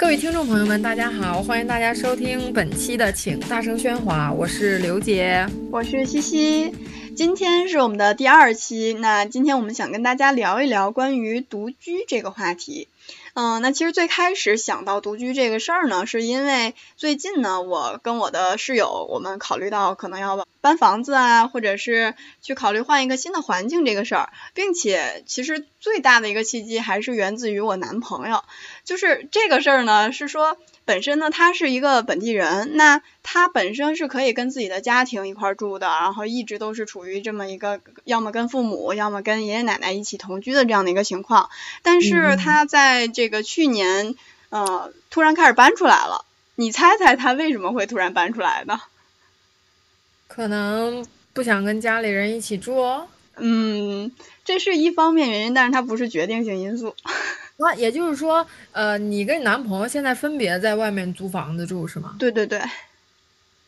各位听众朋友们，大家好，欢迎大家收听本期的《请大声喧哗》，我是刘杰，我是西西，今天是我们的第二期，那今天我们想跟大家聊一聊关于独居这个话题。嗯，那其实最开始想到独居这个事儿呢，是因为最近呢，我跟我的室友，我们考虑到可能要搬房子啊，或者是去考虑换一个新的环境这个事儿，并且其实最大的一个契机还是源自于我男朋友，就是这个事儿呢，是说。本身呢，他是一个本地人，那他本身是可以跟自己的家庭一块住的，然后一直都是处于这么一个要么跟父母，要么跟爷爷奶奶一起同居的这样的一个情况。但是他在这个去年，呃，突然开始搬出来了。你猜猜他为什么会突然搬出来呢？可能不想跟家里人一起住。嗯，这是一方面原因，但是它不是决定性因素。那 也就是说，呃，你跟你男朋友现在分别在外面租房子住是吗？对对对。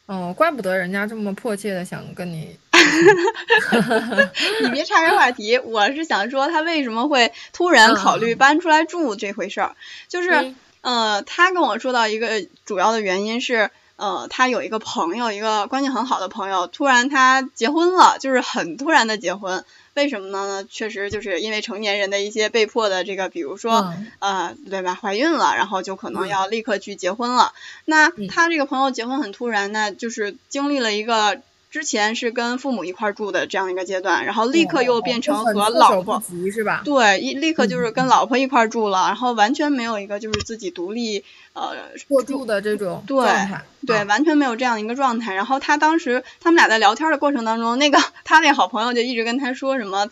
哦，怪不得人家这么迫切的想跟你。你别岔开话题，我是想说他为什么会突然考虑搬出来住这回事儿，就是，呃，他跟我说到一个主要的原因是，呃，他有一个朋友，一个关系很好的朋友，突然他结婚了，就是很突然的结婚。为什么呢？确实就是因为成年人的一些被迫的这个，比如说，呃，对吧？怀孕了，然后就可能要立刻去结婚了。那他这个朋友结婚很突然，那就是经历了一个。之前是跟父母一块住的这样一个阶段，然后立刻又变成和老婆是吧？对，一立刻就是跟老婆一块住了，然后完全没有一个就是自己独立呃过住的这种状态，对，完全没有这样一个状态。然后他当时他们俩在聊天的过程当中，那个他那好朋友就一直跟他说什么，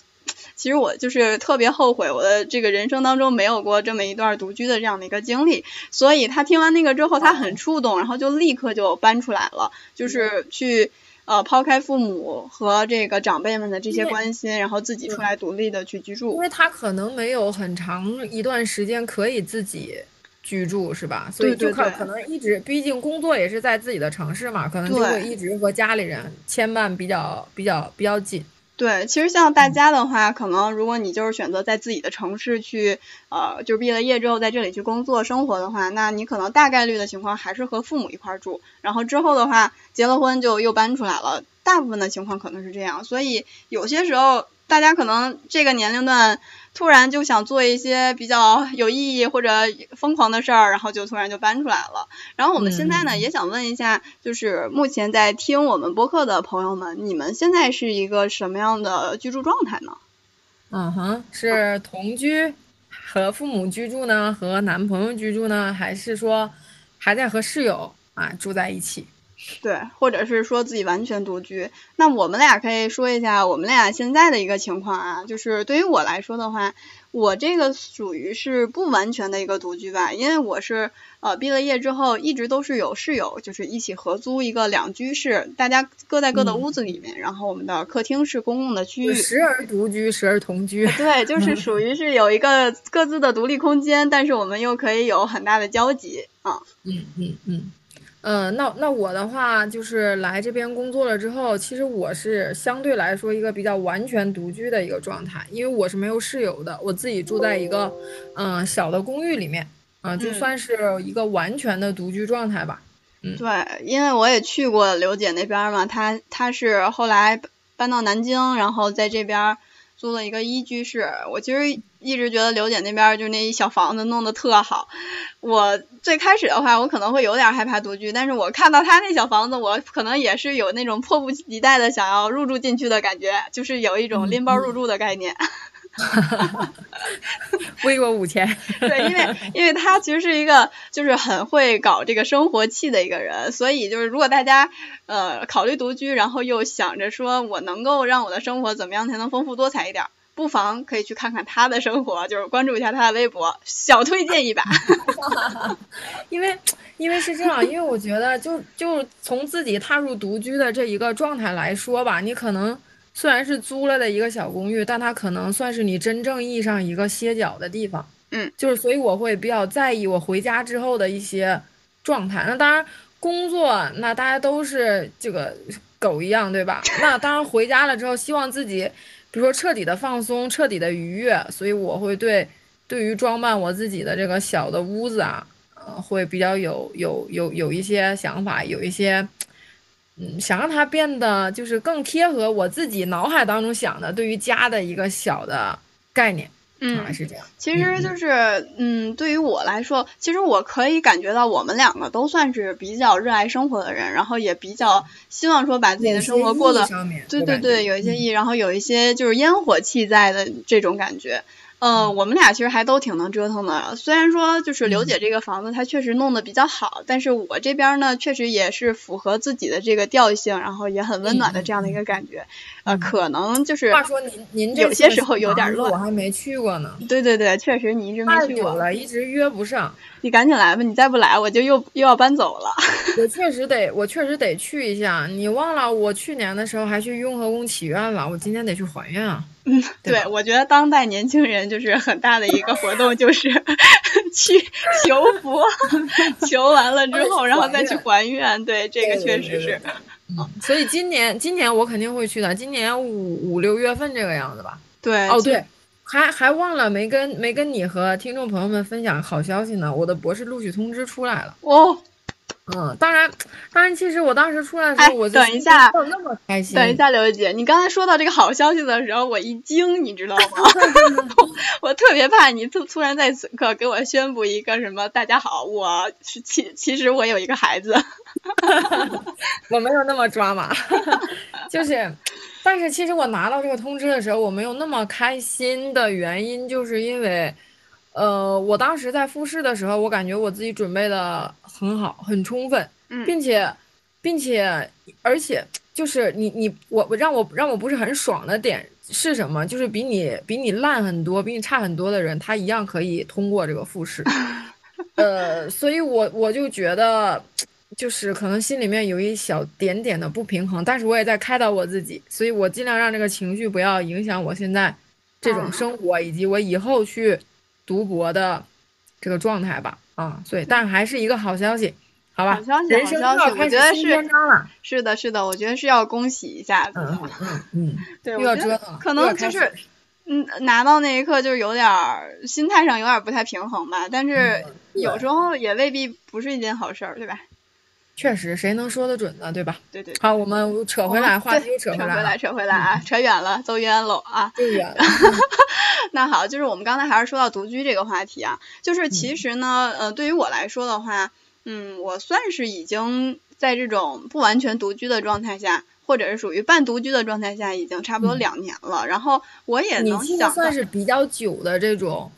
其实我就是特别后悔我的这个人生当中没有过这么一段独居的这样的一个经历。所以他听完那个之后，他很触动，然后就立刻就搬出来了，就是去。呃，抛开父母和这个长辈们的这些关心，然后自己出来独立的去居住。因为他可能没有很长一段时间可以自己居住，是吧？所以就可可能一直，毕竟工作也是在自己的城市嘛，可能就会一直和家里人牵绊比较比较比较紧。对，其实像大家的话，可能如果你就是选择在自己的城市去，呃，就是毕了业之后在这里去工作生活的话，那你可能大概率的情况还是和父母一块住，然后之后的话结了婚就又搬出来了，大部分的情况可能是这样，所以有些时候大家可能这个年龄段。突然就想做一些比较有意义或者疯狂的事儿，然后就突然就搬出来了。然后我们现在呢，也想问一下，就是目前在听我们播客的朋友们，你们现在是一个什么样的居住状态呢？嗯哼，是同居和父母居住呢，和男朋友居住呢，还是说还在和室友啊住在一起？对，或者是说自己完全独居，那我们俩可以说一下我们俩现在的一个情况啊，就是对于我来说的话，我这个属于是不完全的一个独居吧，因为我是呃毕了业之后一直都是有室友，就是一起合租一个两居室，大家各在各的屋子里面，然后我们的客厅是公共的区域，时而独居，时而同居，对，就 是属于是有一个各自的独立空间，但是我们又可以有很大的交集啊，嗯嗯嗯。嗯，那那我的话就是来这边工作了之后，其实我是相对来说一个比较完全独居的一个状态，因为我是没有室友的，我自己住在一个嗯小的公寓里面，嗯，就算是一个完全的独居状态吧。嗯，对，因为我也去过刘姐那边嘛，她她是后来搬到南京，然后在这边。租了一个一居室，我其实一直觉得刘姐那边就那一小房子弄得特好。我最开始的话，我可能会有点害怕独居，但是我看到她那小房子，我可能也是有那种迫不及待的想要入住进去的感觉，就是有一种拎包入住的概念。微我五千。对，因为因为他其实是一个就是很会搞这个生活气的一个人，所以就是如果大家呃考虑独居，然后又想着说我能够让我的生活怎么样才能丰富多彩一点，不妨可以去看看他的生活，就是关注一下他的微博，小推荐一把。因为因为是这样，因为我觉得就就从自己踏入独居的这一个状态来说吧，你可能。虽然是租了的一个小公寓，但它可能算是你真正意义上一个歇脚的地方。嗯，就是所以我会比较在意我回家之后的一些状态。那当然，工作那大家都是这个狗一样，对吧？那当然回家了之后，希望自己比如说彻底的放松，彻底的愉悦。所以我会对对于装扮我自己的这个小的屋子啊，呃，会比较有有有有一些想法，有一些，嗯，想让它变得就是更贴合我自己脑海当中想的对于家的一个小的概念。嗯，是这样。其实就是，嗯，对于我来说，其实我可以感觉到我们两个都算是比较热爱生活的人，然后也比较希望说把自己的生活过得，对对对，有一些意义，然后有一些就是烟火气在的这种感觉。嗯，我们俩其实还都挺能折腾的。虽然说就是刘姐这个房子，她确实弄得比较好，但是我这边呢，确实也是符合自己的这个调性，然后也很温暖的这样的一个感觉。呃，可能就是。话说您您有些时候有点乱，我还没去过呢。对对对，确实你一直没去过。了，一直约不上。你赶紧来吧，你再不来我就又又要搬走了。我 确实得，我确实得去一下。你忘了我去年的时候还去雍和宫祈愿了，我今天得去还愿啊。嗯，对，我觉得当代年轻人就是很大的一个活动，就是 去求佛，求完了之后，然后再去还愿。对，这个确实是。嗯，所以今年今年我肯定会去的，今年五五六月份这个样子吧。对，哦对，还还忘了没跟没跟你和听众朋友们分享好消息呢，我的博士录取通知出来了。哦。嗯，当然，当然，其实我当时出来的时候，我等一下，那么开心。等一下，刘姐，你刚才说到这个好消息的时候，我一惊，你知道吗？我特别怕你突突然在此刻给我宣布一个什么？大家好，我是其其实我有一个孩子。我没有那么抓马，就是，但是其实我拿到这个通知的时候，我没有那么开心的原因，就是因为。呃，我当时在复试的时候，我感觉我自己准备的很好，很充分，并且，并且，而且就是你你我我让我让我不是很爽的点是什么？就是比你比你烂很多，比你差很多的人，他一样可以通过这个复试。呃，所以我我就觉得，就是可能心里面有一小点点的不平衡，但是我也在开导我自己，所以我尽量让这个情绪不要影响我现在这种生活，以及我以后去。读博的这个状态吧，啊，所以，但还是一个好消息，好吧？好消息，好消息，我觉得是是的，是的，我觉得是要恭喜一下子，嗯嗯嗯，对，又要折腾，可能就是，嗯，拿到那一刻就是有点心态上有点不太平衡吧，但是有时候也未必不是一件好事儿，对吧？确实，谁能说得准呢？对吧？对对。好，我们扯回来，话题扯回来，扯回来，扯回来啊！扯远了，走远了啊！走远了。那好，就是我们刚才还是说到独居这个话题啊，就是其实呢，呃，对于我来说的话，嗯，我算是已经在这种不完全独居的状态下，或者是属于半独居的状态下，已经差不多两年了。然后我也能想，算是比较久的这种。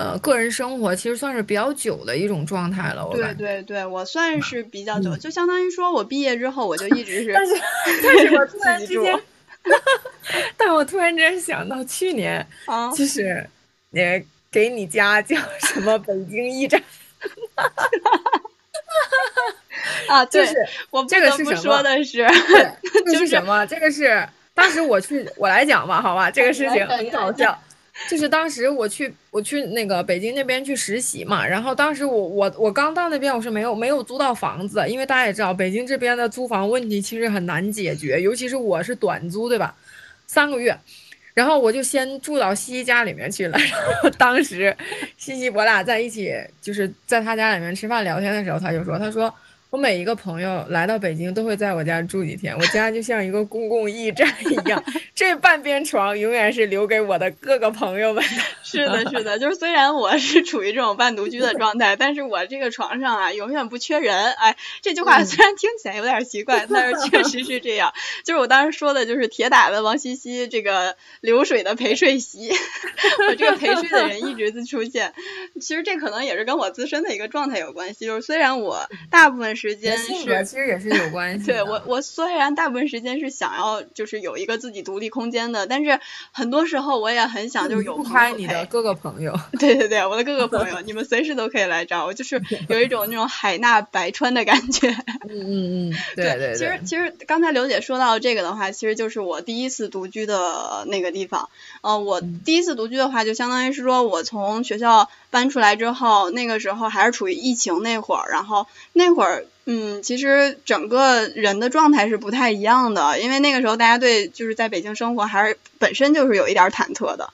呃，个人生活其实算是比较久的一种状态了，我对对对，我算是比较久，就相当于说我毕业之后我就一直是，但是 但是我突然之间，但我突然之间想到去年，啊就是你给你家叫什么北京驿站，啊，就是我这个是什么？说的是，这是什么？这个是当时我去我来讲吧，好吧，这个事情很搞笑。就是当时我去我去那个北京那边去实习嘛，然后当时我我我刚到那边我是没有没有租到房子，因为大家也知道北京这边的租房问题其实很难解决，尤其是我是短租对吧，三个月，然后我就先住到西西家里面去了。然后当时西西我俩在一起就是在他家里面吃饭聊天的时候，他就说他说。我每一个朋友来到北京都会在我家住几天，我家就像一个公共驿站一样，这半边床永远是留给我的各个朋友们的。是的，是的，就是虽然我是处于这种半独居的状态，但是我这个床上啊永远不缺人。哎，这句话虽然听起来有点奇怪，但是确实是这样。就是我当时说的就是铁打的王西西这个流水的陪睡席，我这个陪睡的人一直在出现。其实这可能也是跟我自身的一个状态有关系，就是虽然我大部分。时间是其实也是有关系。对我，我虽然大部分时间是想要就是有一个自己独立空间的，但是很多时候我也很想就是有拍你的各个朋友。对对对，我的各个朋友，你们随时都可以来找我，就是有一种那种海纳百川的感觉。嗯嗯嗯，对对。其实其实刚才刘姐说到这个的话，其实就是我第一次独居的那个地方。嗯，我第一次独居的话，就相当于是说我从学校搬出来之后，那个时候还是处于疫情那会儿，然后那会儿。嗯，其实整个人的状态是不太一样的，因为那个时候大家对就是在北京生活还是本身就是有一点忐忑的。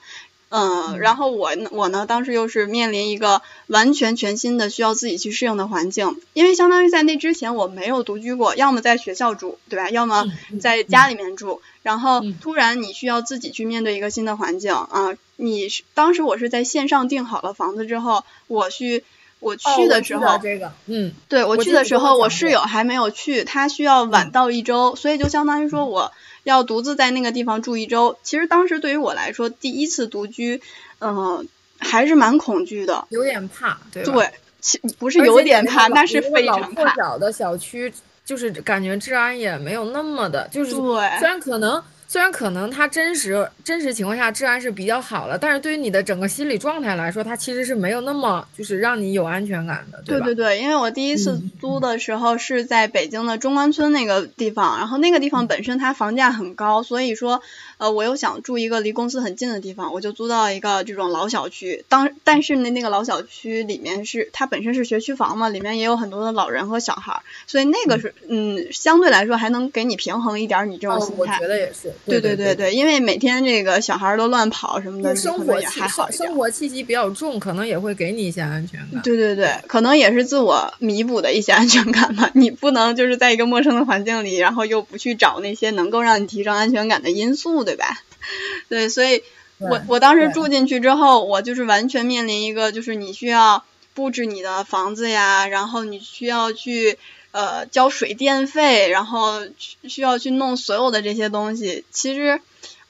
嗯，然后我我呢，当时又是面临一个完全全新的需要自己去适应的环境，因为相当于在那之前我没有独居过，要么在学校住，对吧？要么在家里面住，然后突然你需要自己去面对一个新的环境啊！你是当时我是在线上订好了房子之后，我去我去的时候，这个，嗯，对我去的时候，我室友还没有去，他需要晚到一周，所以就相当于说我。要独自在那个地方住一周，其实当时对于我来说，第一次独居，嗯，还是蛮恐惧的，有点怕，对吧？对，其不是有点怕，那是非常怕。小的小区，就是感觉治安也没有那么的，就是对，虽然可能。虽然可能它真实真实情况下治安是比较好的，但是对于你的整个心理状态来说，它其实是没有那么就是让你有安全感的，对对对，因为我第一次租的时候是在北京的中关村那个地方，然后那个地方本身它房价很高，所以说。呃，我又想住一个离公司很近的地方，我就租到一个这种老小区。当但是呢，那个老小区里面是它本身是学区房嘛，里面也有很多的老人和小孩，所以那个是嗯，相对来说还能给你平衡一点你这种心态。我觉得也是。对对对对，因为每天这个小孩都乱跑什么的，生活也还好生活气息比较重，可能也会给你一些安全感。对对对，可能也是自我弥补的一些安全感吧。你不能就是在一个陌生的环境里，然后又不去找那些能够让你提升安全感的因素。对吧？对，所以我我当时住进去之后，我就是完全面临一个，就是你需要布置你的房子呀，然后你需要去呃交水电费，然后需要去弄所有的这些东西。其实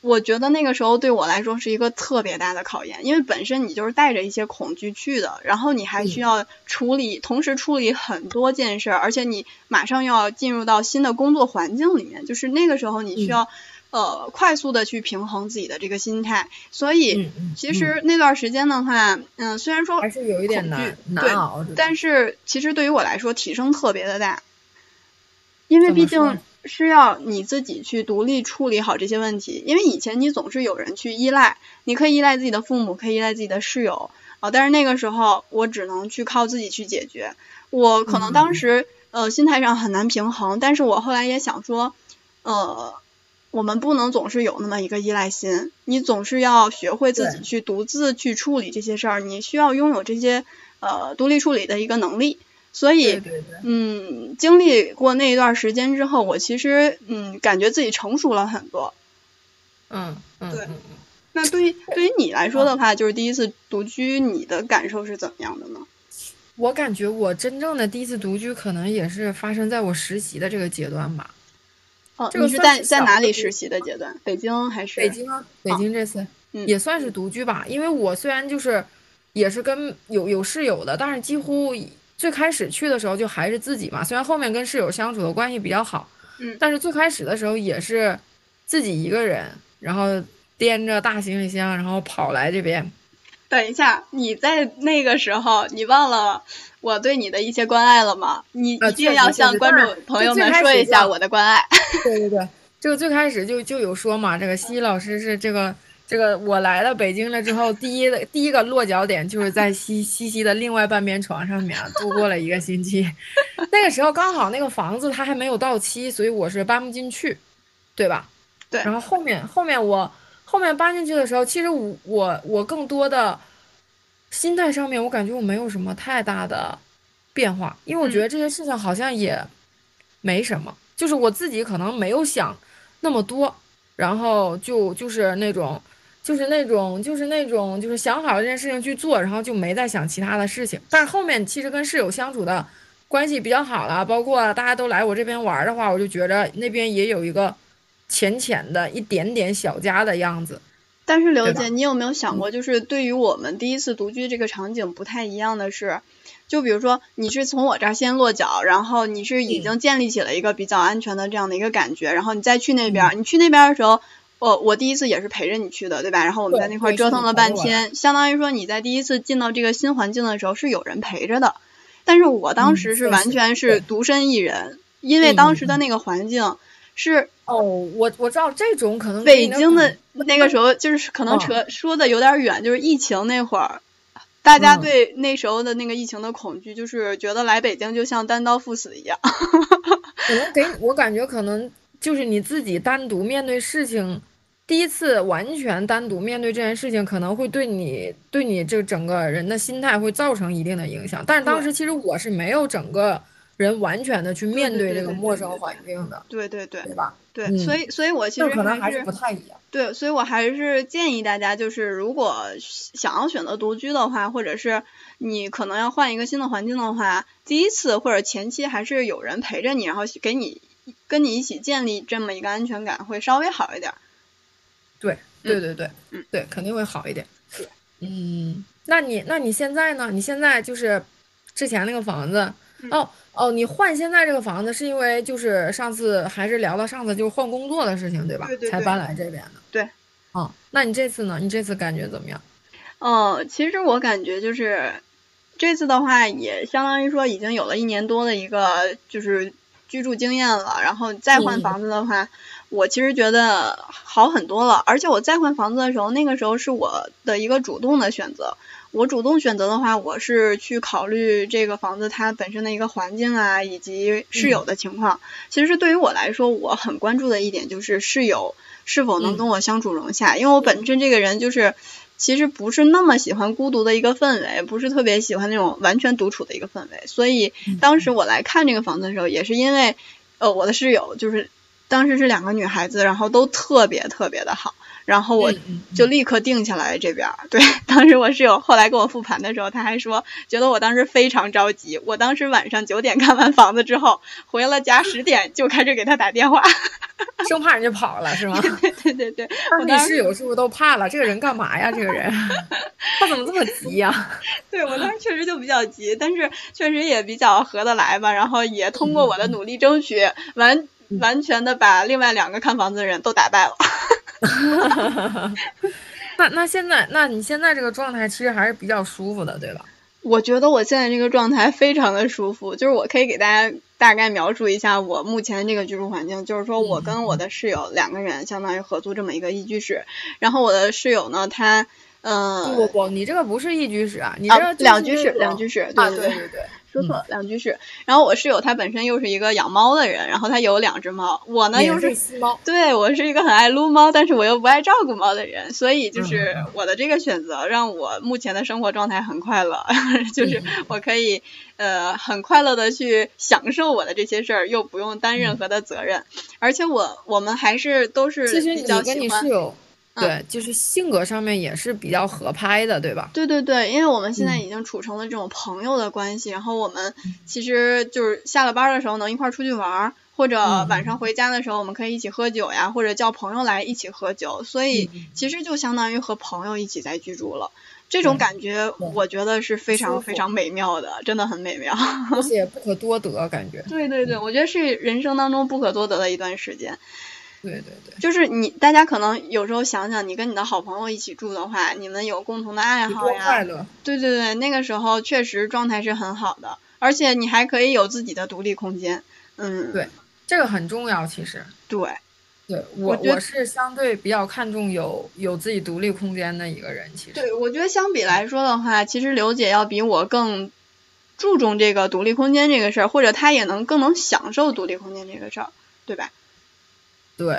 我觉得那个时候对我来说是一个特别大的考验，因为本身你就是带着一些恐惧去的，然后你还需要处理，同时处理很多件事，而且你马上要进入到新的工作环境里面，就是那个时候你需要。呃，快速的去平衡自己的这个心态，所以其实那段时间的话，嗯，虽然说还是有一点难难熬，但是其实对于我来说提升特别的大，因为毕竟是要你自己去独立处理好这些问题，因为以前你总是有人去依赖，你可以依赖自己的父母，可以依赖自己的室友啊，但是那个时候我只能去靠自己去解决，我可能当时呃心态上很难平衡，但是我后来也想说，呃。我们不能总是有那么一个依赖心，你总是要学会自己去独自去处理这些事儿，你需要拥有这些呃独立处理的一个能力。所以，嗯，经历过那一段时间之后，我其实嗯感觉自己成熟了很多。嗯嗯，对。那对于对于你来说的话，就是第一次独居，你的感受是怎么样的呢？我感觉我真正的第一次独居，可能也是发生在我实习的这个阶段吧。哦，你是在在哪里实习的阶段？北京还是？北京啊，北京这次也算是独居吧。因为我虽然就是也是跟有有室友的，但是几乎最开始去的时候就还是自己嘛。虽然后面跟室友相处的关系比较好，嗯，但是最开始的时候也是自己一个人，然后掂着大行李箱，然后跑来这边。等一下，你在那个时候，你忘了？我对你的一些关爱了吗？你一定要向观众朋友们说一下我的关爱。对 对 对，这个最开始就就有说嘛，这个西西老师是这个这个我来了北京了之后，第一的第一个落脚点就是在 西西西的另外半边床上面度过了一个星期。那个时候刚好那个房子它还没有到期，所以我是搬不进去，对吧？对。然后后面后面我后面搬进去的时候，其实我我我更多的。心态上面，我感觉我没有什么太大的变化，因为我觉得这些事情好像也没什么，就是我自己可能没有想那么多，然后就就是那种，就是那种，就是那种，就是想好这件事情去做，然后就没再想其他的事情。但是后面其实跟室友相处的关系比较好了，包括大家都来我这边玩的话，我就觉着那边也有一个浅浅的一点点小家的样子。但是刘姐，你有没有想过，就是对于我们第一次独居这个场景不太一样的是，就比如说你是从我这儿先落脚，然后你是已经建立起了一个比较安全的这样的一个感觉，然后你再去那边，你去那边的时候，我我第一次也是陪着你去的，对吧？然后我们在那块折腾了半天，相当于说你在第一次进到这个新环境的时候是有人陪着的，但是我当时是完全是独身一人，因为当时的那个环境。是哦，我我知道这种可能北京的那个时候就是可能扯说的有点远，就是疫情那会儿，大家对那时候的那个疫情的恐惧，就是觉得来北京就像单刀赴死一样。可能给我感觉可能就是你自己单独面对事情第一次完全单独面对这件事情，可能会对你对你这整个人的心态会造成一定的影响。但是当时其实我是没有整个人完全的去面对这个陌生环境的。对对对，对吧？对，所以所以我其实可能还是不太一样。对，所以我还是建议大家，就是如果想要选择独居的话，或者是你可能要换一个新的环境的话，第一次或者前期还是有人陪着你，然后给你跟你一起建立这么一个安全感，会稍微好一点。对对对对，嗯，对，肯定会好一点。对，嗯，那你那你现在呢？你现在就是之前那个房子哦哦，你换现在这个房子是因为就是上次还是聊到上次就是换工作的事情对吧？对对，才搬来这边的。对，哦，那你这次呢？你这次感觉怎么样？哦，其实我感觉就是这次的话，也相当于说已经有了一年多的一个就是居住经验了，然后再换房子的话。我其实觉得好很多了，而且我再换房子的时候，那个时候是我的一个主动的选择。我主动选择的话，我是去考虑这个房子它本身的一个环境啊，以及室友的情况。其实对于我来说，我很关注的一点就是室友是否能跟我相处融洽，因为我本身这个人就是其实不是那么喜欢孤独的一个氛围，不是特别喜欢那种完全独处的一个氛围。所以当时我来看这个房子的时候，也是因为呃我的室友就是。当时是两个女孩子，然后都特别特别的好，然后我就立刻定下来这边。对，当时我室友后来跟我复盘的时候，他还说觉得我当时非常着急。我当时晚上九点看完房子之后，回了家十点就开始给他打电话，生怕人家跑了是吗？对对对对。我你室友是不是都怕了？这个人干嘛呀？这个人他怎么这么急呀？对我当时确实就比较急，但是确实也比较合得来吧。然后也通过我的努力争取完。完全的把另外两个看房子的人都打败了。那那现在，那你现在这个状态其实还是比较舒服的，对吧？我觉得我现在这个状态非常的舒服，就是我可以给大家大概描述一下我目前这个居住环境，就是说我跟我的室友两个人相当于合租这么一个一居室，然后我的室友呢，他嗯，不不不，你这个不是一居室啊，你这两居室，两居室，对对对对。说错了，两居室。然后我室友她本身又是一个养猫的人，然后她有两只猫。我呢又是猫，对我是一个很爱撸猫，但是我又不爱照顾猫的人，所以就是我的这个选择让我目前的生活状态很快乐，就是我可以呃很快乐的去享受我的这些事儿，又不用担任何的责任。而且我我们还是都是比较喜欢。对，就是性格上面也是比较合拍的，对吧？对对对，因为我们现在已经处成了这种朋友的关系，然后我们其实就是下了班的时候能一块儿出去玩，或者晚上回家的时候我们可以一起喝酒呀，或者叫朋友来一起喝酒，所以其实就相当于和朋友一起在居住了，这种感觉我觉得是非常非常美妙的，真的很美妙，而且。不可多得，感觉。对对对，我觉得是人生当中不可多得的一段时间。对对对，就是你，大家可能有时候想想，你跟你的好朋友一起住的话，你们有共同的爱好呀，快乐。对对对，那个时候确实状态是很好的，而且你还可以有自己的独立空间。嗯，对，这个很重要，其实。对，对我我是相对比较看重有有自己独立空间的一个人，其实。对，我觉得相比来说的话，其实刘姐要比我更注重这个独立空间这个事儿，或者她也能更能享受独立空间这个事儿，对吧？对，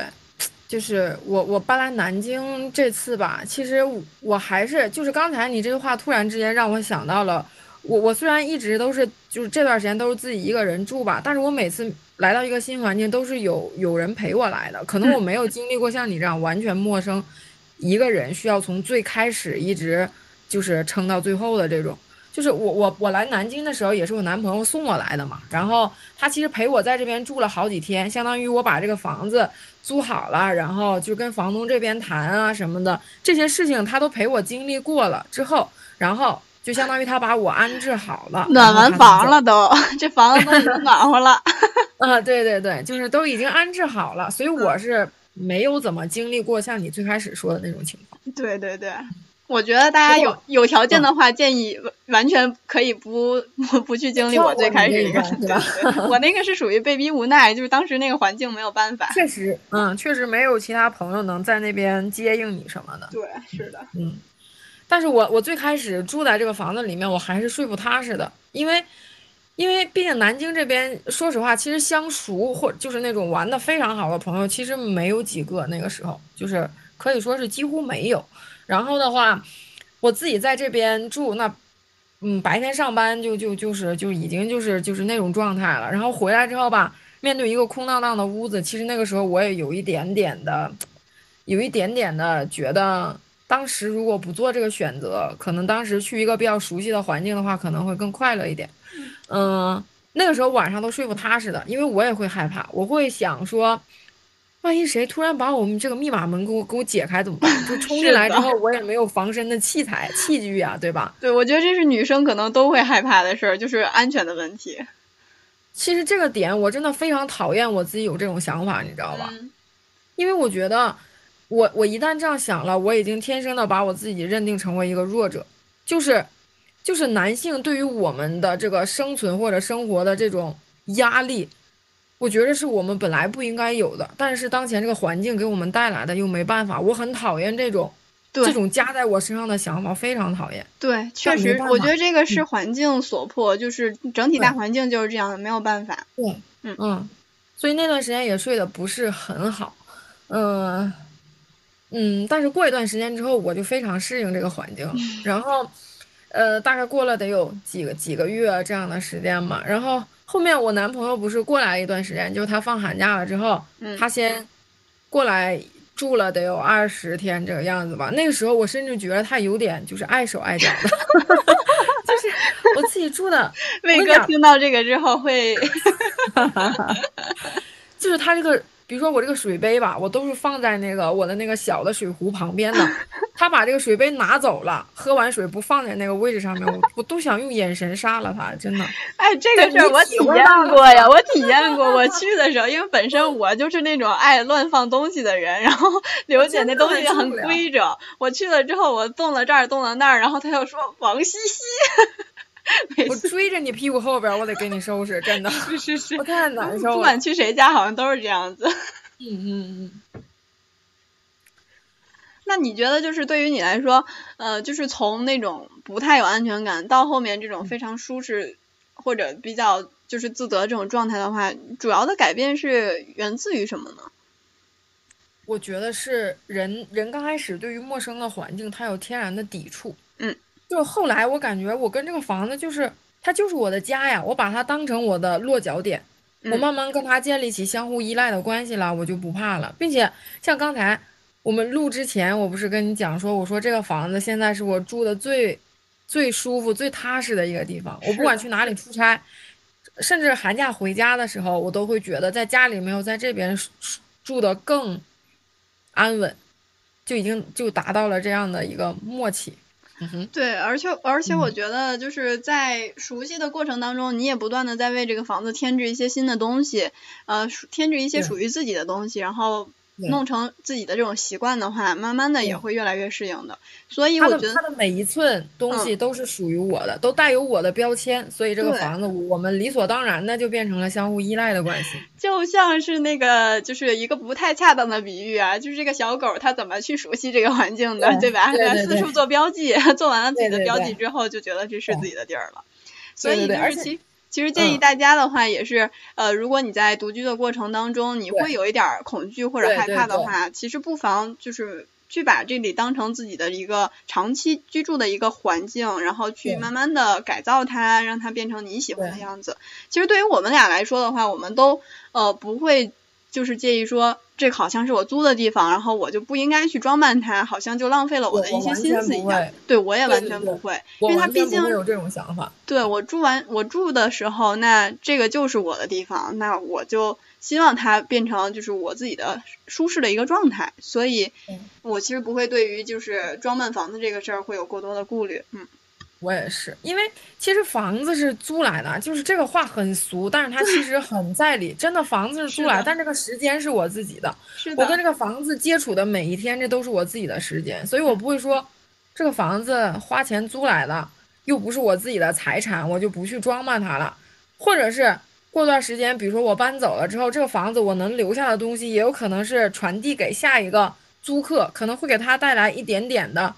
就是我我搬来南京这次吧，其实我还是就是刚才你这句话突然之间让我想到了，我我虽然一直都是就是这段时间都是自己一个人住吧，但是我每次来到一个新环境都是有有人陪我来的，可能我没有经历过像你这样完全陌生，一个人需要从最开始一直就是撑到最后的这种。就是我我我来南京的时候也是我男朋友送我来的嘛，然后他其实陪我在这边住了好几天，相当于我把这个房子租好了，然后就跟房东这边谈啊什么的这些事情他都陪我经历过了之后，然后就相当于他把我安置好了，暖完房了都，这房子都暖和了。啊，对对对，就是都已经安置好了，所以我是没有怎么经历过像你最开始说的那种情况。对对对。我觉得大家有有条件的话，建议完全可以不不不去经历我最开始那个，对吧？我那个是属于被逼无奈，就是当时那个环境没有办法。确实，嗯，确实没有其他朋友能在那边接应你什么的。对，是的，嗯。但是我我最开始住在这个房子里面，我还是睡不踏实的，因为因为毕竟南京这边，说实话，其实相熟或就是那种玩的非常好的朋友，其实没有几个。那个时候就是。可以说是几乎没有。然后的话，我自己在这边住，那嗯，白天上班就就就是就已经就是就是那种状态了。然后回来之后吧，面对一个空荡荡的屋子，其实那个时候我也有一点点的，有一点点的觉得，当时如果不做这个选择，可能当时去一个比较熟悉的环境的话，可能会更快乐一点。嗯，那个时候晚上都睡不踏实的，因为我也会害怕，我会想说，万一谁突然把我们这个密码门给我给我解开怎么办？就 冲进来之后，我也没有防身的器材器具啊，对吧？对，我觉得这是女生可能都会害怕的事儿，就是安全的问题。其实这个点我真的非常讨厌我自己有这种想法，你知道吧？因为我觉得，我我一旦这样想了，我已经天生的把我自己认定成为一个弱者，就是。就是男性对于我们的这个生存或者生活的这种压力，我觉得是我们本来不应该有的，但是当前这个环境给我们带来的又没办法。我很讨厌这种，这种加在我身上的想法，非常讨厌。对，确实，我觉得这个是环境所迫，就是整体大环境就是这样的，没有办法。对，嗯嗯，所以那段时间也睡得不是很好，嗯嗯，但是过一段时间之后，我就非常适应这个环境，然后。呃，大概过了得有几个几个月这样的时间嘛，然后后面我男朋友不是过来一段时间，就是他放寒假了之后，他先过来住了得有二十天这个样子吧。那个时候我甚至觉得他有点就是碍手碍脚的，就是我自己住的。魏哥听到这个之后会，就是他这个。比如说我这个水杯吧，我都是放在那个我的那个小的水壶旁边的。他把这个水杯拿走了，喝完水不放在那个位置上面，我 我都想用眼神杀了他，真的。哎，这个事儿我体验过呀，我体验过。我去的时候，因为本身我就是那种爱乱放东西的人，然后刘姐那东西很规整。我去了之后，我动了这儿，动了那儿，然后他又说王西西。我追着你屁股后边，我得给你收拾，真的是是是，我太难受了。不管去谁家，好像都是这样子。嗯嗯嗯。那你觉得，就是对于你来说，呃，就是从那种不太有安全感，到后面这种非常舒适或者比较就是自得这种状态的话，主要的改变是源自于什么呢？我觉得是人人刚开始对于陌生的环境，他有天然的抵触。嗯。就后来我感觉我跟这个房子就是它就是我的家呀，我把它当成我的落脚点，我慢慢跟它建立起相互依赖的关系了，我就不怕了。并且像刚才我们录之前，我不是跟你讲说，我说这个房子现在是我住的最最舒服、最踏实的一个地方。我不管去哪里出差，甚至寒假回家的时候，我都会觉得在家里没有在这边住的更安稳，就已经就达到了这样的一个默契。对，而且而且我觉得就是在熟悉的过程当中，你也不断的在为这个房子添置一些新的东西，呃，添置一些属于自己的东西，然后。弄成自己的这种习惯的话，慢慢的也会越来越适应的。所以我觉得它的每一寸东西都是属于我的，都带有我的标签。所以这个房子，我们理所当然的就变成了相互依赖的关系。就像是那个，就是一个不太恰当的比喻啊，就是这个小狗它怎么去熟悉这个环境的，对吧？四处做标记，做完了自己的标记之后，就觉得这是自己的地儿了。所以就是其。其实建议大家的话也是，呃，如果你在独居的过程当中，你会有一点恐惧或者害怕的话，其实不妨就是去把这里当成自己的一个长期居住的一个环境，然后去慢慢的改造它，让它变成你喜欢的样子。其实对于我们俩来说的话，我们都呃不会。就是介意说，这好像是我租的地方，然后我就不应该去装扮它，好像就浪费了我的一些心思一样。对，我也完全不会，因为它毕竟有这种想法。对我住完我住的时候，那这个就是我的地方，那我就希望它变成就是我自己的舒适的一个状态，所以我其实不会对于就是装扮房子这个事儿会有过多的顾虑，嗯。我也是，因为其实房子是租来的，就是这个话很俗，但是它其实很在理。真的房子是租来，但这个时间是我自己的。我跟这个房子接触的每一天，这都是我自己的时间，所以我不会说这个房子花钱租来的，又不是我自己的财产，我就不去装扮它了。或者是过段时间，比如说我搬走了之后，这个房子我能留下的东西，也有可能是传递给下一个租客，可能会给他带来一点点的。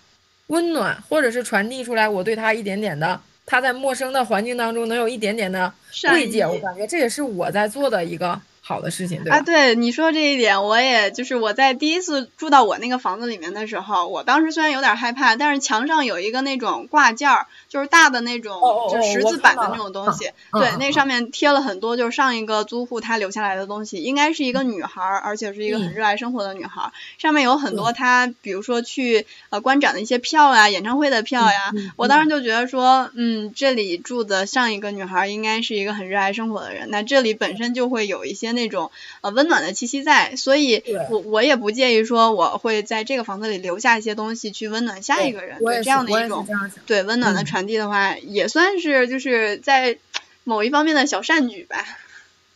温暖，或者是传递出来，我对他一点点的，他在陌生的环境当中能有一点点的慰藉，我感觉这也是我在做的一个。好的事情，对吧？啊，对你说这一点，我也就是我在第一次住到我那个房子里面的时候，我当时虽然有点害怕，但是墙上有一个那种挂件儿，就是大的那种，就十字板的那种东西，对，那上面贴了很多就是上一个租户他留下来的东西，应该是一个女孩，而且是一个很热爱生活的女孩，上面有很多她比如说去呃观展的一些票呀，演唱会的票呀，我当时就觉得说，嗯，这里住的上一个女孩应该是一个很热爱生活的人，那这里本身就会有一些那种呃温暖的气息在，所以我我也不介意说我会在这个房子里留下一些东西去温暖下一个人，对这样的一种对温暖的传递的话，也算是就是在某一方面的小善举吧。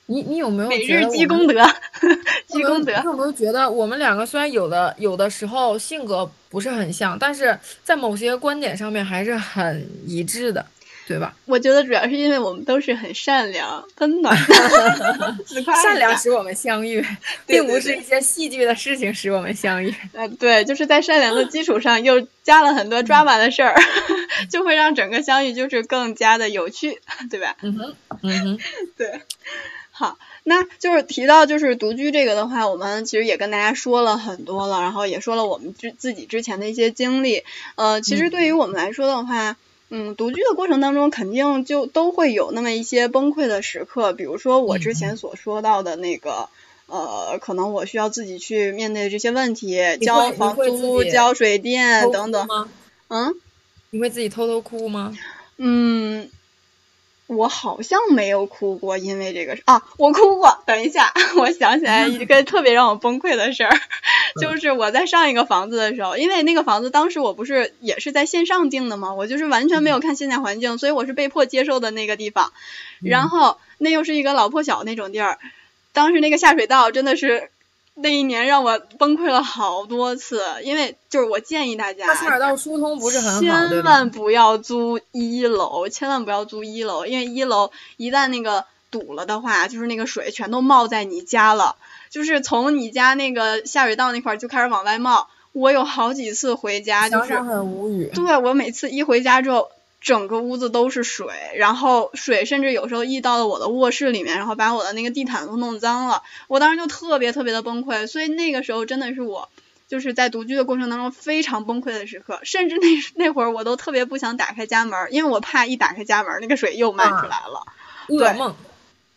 你你有没有每日积功德？积功德。你有没有觉得我们两个虽然有的有的时候性格不是很像，但是在某些观点上面还是很一致的？对吧？我觉得主要是因为我们都是很善良、温暖，善良使我们相遇，并不是一些戏剧的事情使我们相遇。呃，对，就是在善良的基础上又加了很多抓马的事儿，就会让整个相遇就是更加的有趣，对吧？嗯哼，嗯哼，对。好，那就是提到就是独居这个的话，我们其实也跟大家说了很多了，然后也说了我们之自己之前的一些经历。呃，其实对于我们来说的话。嗯，独居的过程当中，肯定就都会有那么一些崩溃的时刻，比如说我之前所说到的那个，呃，可能我需要自己去面对这些问题，交房租、交水电等等。嗯，你会自己偷偷哭吗？嗯。我好像没有哭过，因为这个啊，我哭过。等一下，我想起来一个特别让我崩溃的事儿，就是我在上一个房子的时候，因为那个房子当时我不是也是在线上订的嘛？我就是完全没有看现在环境，所以我是被迫接受的那个地方。然后那又是一个老破小那种地儿，当时那个下水道真的是。那一年让我崩溃了好多次，因为就是我建议大家，下水道疏通不是很好，千万不要租一楼，千万不要租一楼，因为一楼一旦那个堵了的话，就是那个水全都冒在你家了，就是从你家那个下水道那块就开始往外冒。我有好几次回家就是很无语，对我每次一回家之后。整个屋子都是水，然后水甚至有时候溢到了我的卧室里面，然后把我的那个地毯都弄脏了。我当时就特别特别的崩溃，所以那个时候真的是我就是在独居的过程当中非常崩溃的时刻，甚至那那会儿我都特别不想打开家门，因为我怕一打开家门那个水又漫出来了。噩梦，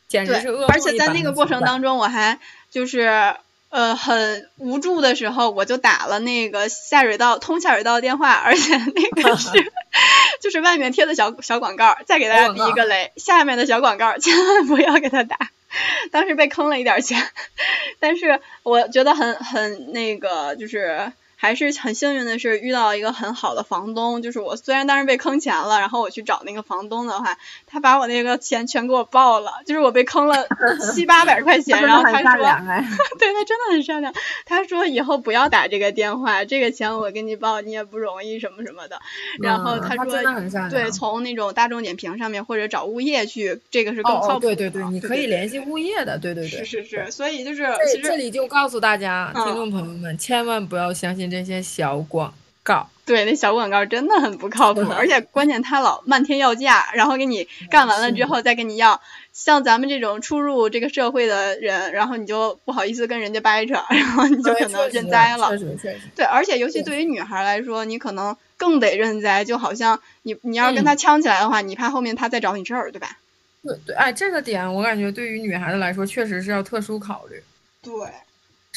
简直是噩梦。而且在那个过程当中，我还就是。呃，很无助的时候，我就打了那个下水道通下水道的电话，而且那个是 就是外面贴的小小广告。再给大家避一个雷，下面的小广告千万不要给他打。当时被坑了一点钱，但是我觉得很很那个就是。还是很幸运的是遇到一个很好的房东，就是我虽然当时被坑钱了，然后我去找那个房东的话，他把我那个钱全给我报了，就是我被坑了 七八百块钱，然后他说，对他真的很善良，他说以后不要打这个电话，这个钱我给你报，你也不容易什么什么的，然后他说，对，从那种大众点评上面或者找物业去，这个是更靠谱，对对对，你。可以联系物业的，对对对，是是是，所以就是这里就告诉大家，听众朋友们千万不要相信。这些小广告，对，那小广告真的很不靠谱，而且关键他老漫天要价，然后给你干完了之后再跟你要。像咱们这种初入这个社会的人，然后你就不好意思跟人家掰扯，然后你就可能认栽了。对，而且尤其对于女孩来说，你可能更得认栽，就好像你你要是跟他呛起来的话，你怕后面他再找你事儿，对吧？对对，哎，这个点我感觉对于女孩子来说，确实是要特殊考虑。对。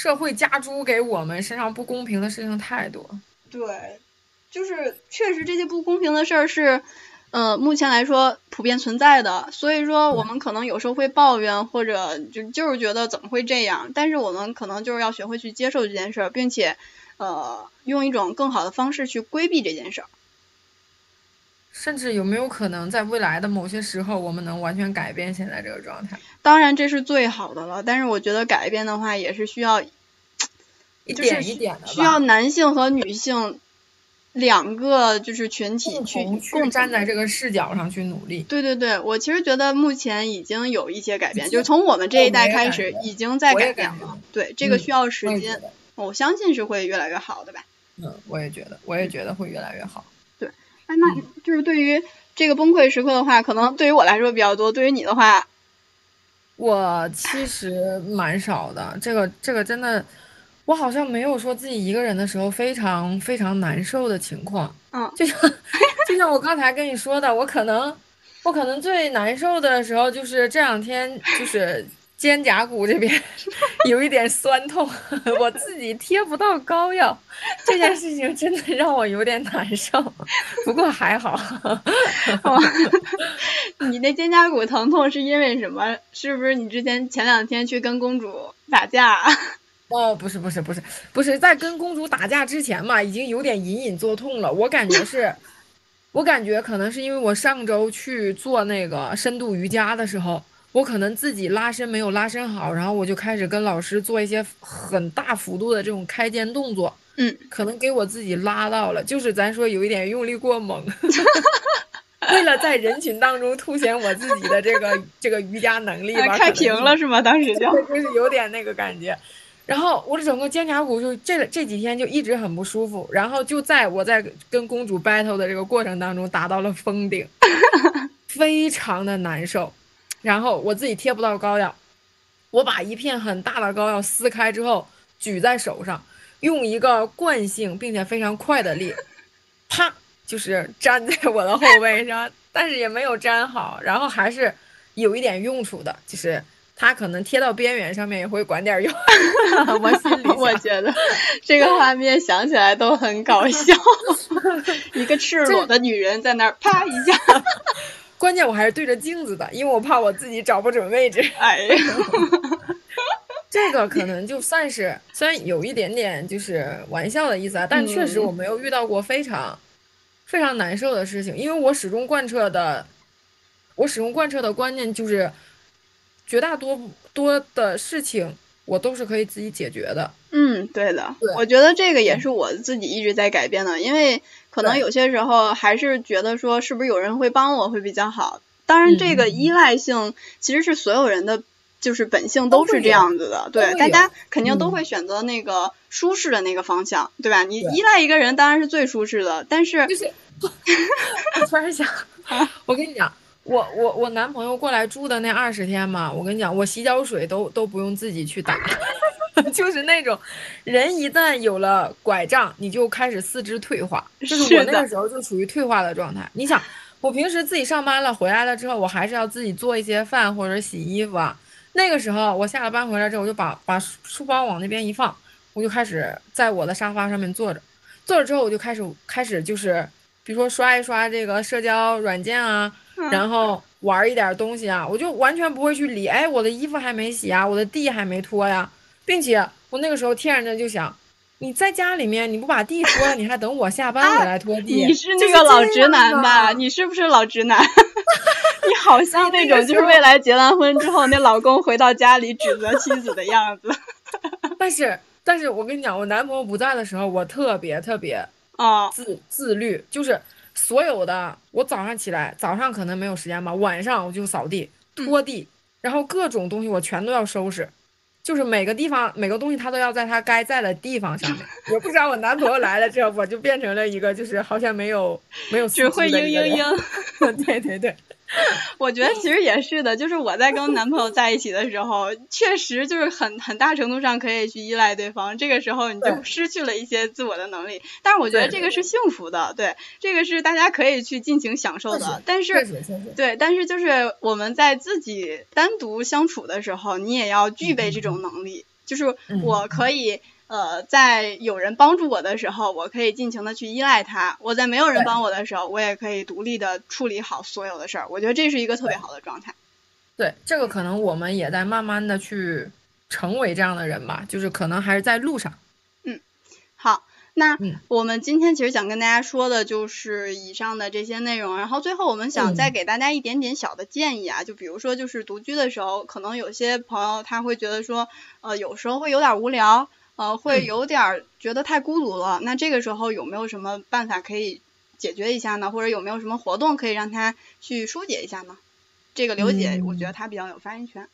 社会加诸给我们身上不公平的事情太多。对，就是确实这些不公平的事儿是，呃，目前来说普遍存在的。所以说我们可能有时候会抱怨，或者就就是觉得怎么会这样？但是我们可能就是要学会去接受这件事儿，并且呃用一种更好的方式去规避这件事儿。甚至有没有可能在未来的某些时候，我们能完全改变现在这个状态？当然这是最好的了，但是我觉得改变的话也是需要一点一点的，需要男性和女性两个就是群体去共站在这个视角上去努力。对对对，我其实觉得目前已经有一些改变，就是从我们这一代开始已经在改变了。对，这个需要时间，我相信是会越来越好的吧。嗯，我也觉得，我也觉得会越来越好。对，哎那就是对于这个崩溃时刻的话，可能对于我来说比较多。对于你的话，我其实蛮少的，这个这个真的，我好像没有说自己一个人的时候非常非常难受的情况。嗯，就像就像我刚才跟你说的，我可能我可能最难受的时候就是这两天就是。肩胛骨这边 有一点酸痛，我自己贴不到膏药，这件事情真的让我有点难受。不过还好。你那肩胛骨疼痛是因为什么？是不是你之前前两天去跟公主打架？哦，不是不是不是不是，在跟公主打架之前嘛，已经有点隐隐作痛了。我感觉是，我感觉可能是因为我上周去做那个深度瑜伽的时候。我可能自己拉伸没有拉伸好，然后我就开始跟老师做一些很大幅度的这种开肩动作，嗯，可能给我自己拉到了，就是咱说有一点用力过猛，为了在人群当中凸显我自己的这个 这个瑜伽能力吧，开屏了是吗？当时就就是有点那个感觉，然后我的整个肩胛骨就这这几天就一直很不舒服，然后就在我在跟公主 battle 的这个过程当中达到了封顶，非常的难受。然后我自己贴不到膏药，我把一片很大的膏药撕开之后举在手上，用一个惯性并且非常快的力，啪，就是粘在我的后 背上，但是也没有粘好，然后还是有一点用处的，就是它可能贴到边缘上面也会管点用。我心里 我觉得这个画面想起来都很搞笑，一个赤裸的女人在那儿啪一下。关键我还是对着镜子的，因为我怕我自己找不准位置。哎呀，这个可能就算是虽然有一点点就是玩笑的意思啊，但确实我没有遇到过非常非常难受的事情，因为我始终贯彻的，我始终贯彻的观念就是，绝大多多的事情我都是可以自己解决的。嗯，对的，我觉得这个也是我自己一直在改变的，因为。可能有些时候还是觉得说是不是有人会帮我会比较好。当然，这个依赖性其实是所有人的就是本性都是这样子的。对，大家肯定都会选择那个舒适的那个方向，对吧？你依赖一个人当然是最舒适的，但是就是 我突然想，我跟你讲，我我我男朋友过来住的那二十天嘛，我跟你讲，我洗脚水都都不用自己去打。就是那种，人一旦有了拐杖，你就开始四肢退化。就是我那个时候就处于退化的状态。你想，我平时自己上班了，回来了之后，我还是要自己做一些饭或者洗衣服啊。那个时候，我下了班回来之后，我就把把书包往那边一放，我就开始在我的沙发上面坐着。坐着之后，我就开始开始就是，比如说刷一刷这个社交软件啊，然后玩一点东西啊，我就完全不会去理。哎，我的衣服还没洗啊，我的地还没拖呀。并且我那个时候天然的就想，你在家里面你不把地拖了，你还等我下班回来拖地？你是那个老直男吧？你是不是老直男？你好像那种就是未来结完婚之后，那老公回到家里指责妻子的样子。但是，但是我跟你讲，我男朋友不在的时候，我特别特别啊自自律，就是所有的我早上起来，早上可能没有时间吧，晚上我就扫地、拖地，然后各种东西我全都要收拾。就是每个地方每个东西，它都要在它该在的地方上面。我不知道我男朋友来了之后，我就变成了一个就是好像没有没有只会嘤嘤嘤。对 对对。我觉得其实也是的，就是我在跟男朋友在一起的时候，确实就是很很大程度上可以去依赖对方，这个时候你就失去了一些自我的能力。但是我觉得这个是幸福的，对，这个是大家可以去尽情享受的。但是，对，但是就是我们在自己单独相处的时候，你也要具备这种能力，就是我可以。呃，在有人帮助我的时候，我可以尽情的去依赖他；我在没有人帮我的时候，我也可以独立的处理好所有的事儿。我觉得这是一个特别好的状态。对，这个可能我们也在慢慢的去成为这样的人吧，就是可能还是在路上。嗯，好，那我们今天其实想跟大家说的就是以上的这些内容，然后最后我们想再给大家一点点小的建议啊，就比如说就是独居的时候，可能有些朋友他会觉得说，呃，有时候会有点无聊。呃，会有点觉得太孤独了。那这个时候有没有什么办法可以解决一下呢？或者有没有什么活动可以让他去疏解一下呢？这个刘姐，我觉得她比较有发言权。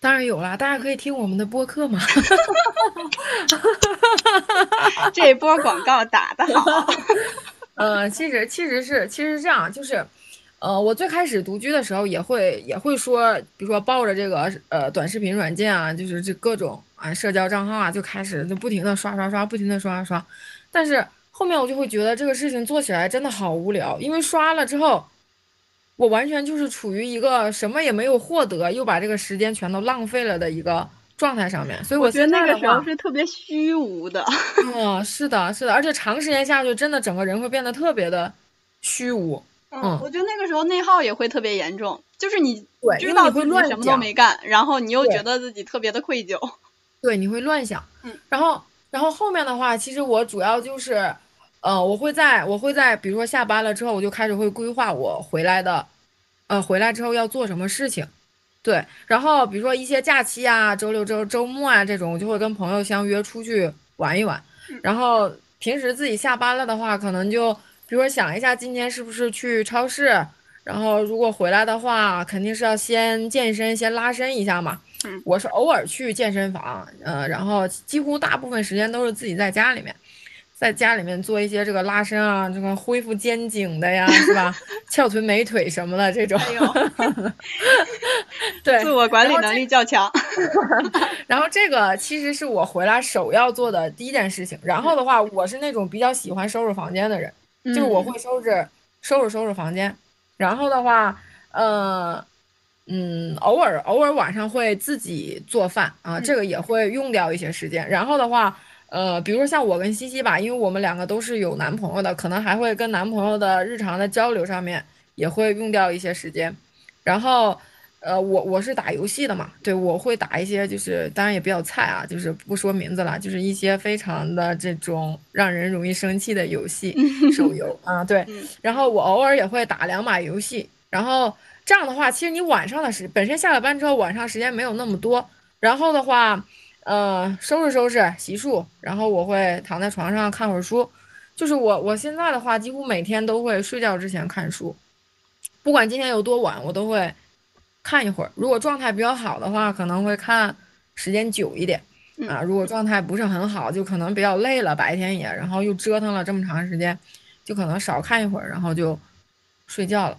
当然有啦，大家可以听我们的播客嘛。这波广告打的好。呃，其实其实是其实是这样，就是呃，我最开始独居的时候也会也会说，比如说抱着这个呃短视频软件啊，就是这各种啊社交账号啊，就开始就不停的刷刷刷，不停的刷刷刷。但是后面我就会觉得这个事情做起来真的好无聊，因为刷了之后，我完全就是处于一个什么也没有获得，又把这个时间全都浪费了的一个状态上面。所以我觉得那个时候是特别虚无的。嗯，是的，是的，而且长时间下去，真的整个人会变得特别的虚无。嗯，我觉得那个时候内耗也会特别严重，就是你知道自己什么都没干，然后你又觉得自己特别的愧疚。对，你会乱想。嗯，然后，然后后面的话，其实我主要就是，呃，我会在我会在，比如说下班了之后，我就开始会规划我回来的，呃，回来之后要做什么事情。对，然后比如说一些假期啊，周六周周末啊这种，我就会跟朋友相约出去玩一玩。然后平时自己下班了的话，可能就。比如说想一下今天是不是去超市，然后如果回来的话，肯定是要先健身，先拉伸一下嘛。嗯，我是偶尔去健身房，呃，然后几乎大部分时间都是自己在家里面，在家里面做一些这个拉伸啊，这个恢复肩颈的呀，是吧？翘臀美腿什么的这种。对，自我管理能力较强。然后这个其实是我回来首要做的第一件事情。然后的话，我是那种比较喜欢收拾房间的人。就是我会收拾收拾收拾房间，然后的话，呃，嗯，偶尔偶尔晚上会自己做饭啊，这个也会用掉一些时间。然后的话，呃，比如说像我跟西西吧，因为我们两个都是有男朋友的，可能还会跟男朋友的日常的交流上面也会用掉一些时间，然后。呃，我我是打游戏的嘛，对，我会打一些，就是当然也比较菜啊，就是不说名字了，就是一些非常的这种让人容易生气的游戏 手游啊，对，然后我偶尔也会打两把游戏，然后这样的话，其实你晚上的时本身下了班之后，晚上时间没有那么多，然后的话，呃，收拾收拾洗漱，然后我会躺在床上看会儿书，就是我我现在的话，几乎每天都会睡觉之前看书，不管今天有多晚，我都会。看一会儿，如果状态比较好的话，可能会看时间久一点啊。如果状态不是很好，就可能比较累了，白天也，然后又折腾了这么长时间，就可能少看一会儿，然后就睡觉了。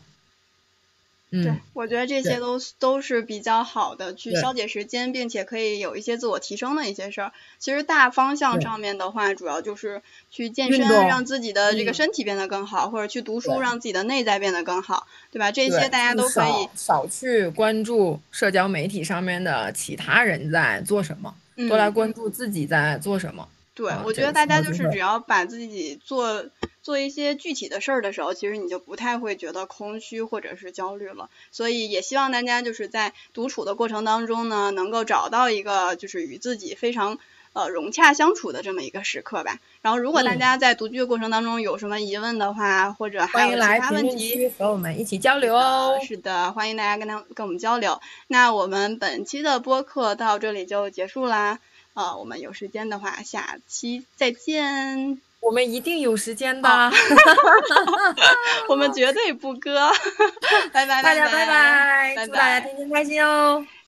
对，我觉得这些都都是比较好的，去消解时间，并且可以有一些自我提升的一些事儿。其实大方向上面的话，主要就是去健身，让自己的这个身体变得更好，或者去读书，让自己的内在变得更好，对吧？这些大家都可以少去关注社交媒体上面的其他人在做什么，多来关注自己在做什么。对，我觉得大家就是只要把自己做。做一些具体的事儿的时候，其实你就不太会觉得空虚或者是焦虑了。所以也希望大家就是在独处的过程当中呢，能够找到一个就是与自己非常呃融洽相处的这么一个时刻吧。然后如果大家在独居的过程当中有什么疑问的话，或者还有其他问题，和我们一起交流哦。是的，欢迎大家跟他跟我们交流。那我们本期的播客到这里就结束啦。呃，我们有时间的话，下期再见。我们一定有时间的，我们绝对不割。拜拜，大家拜拜，祝大家天天开心哦。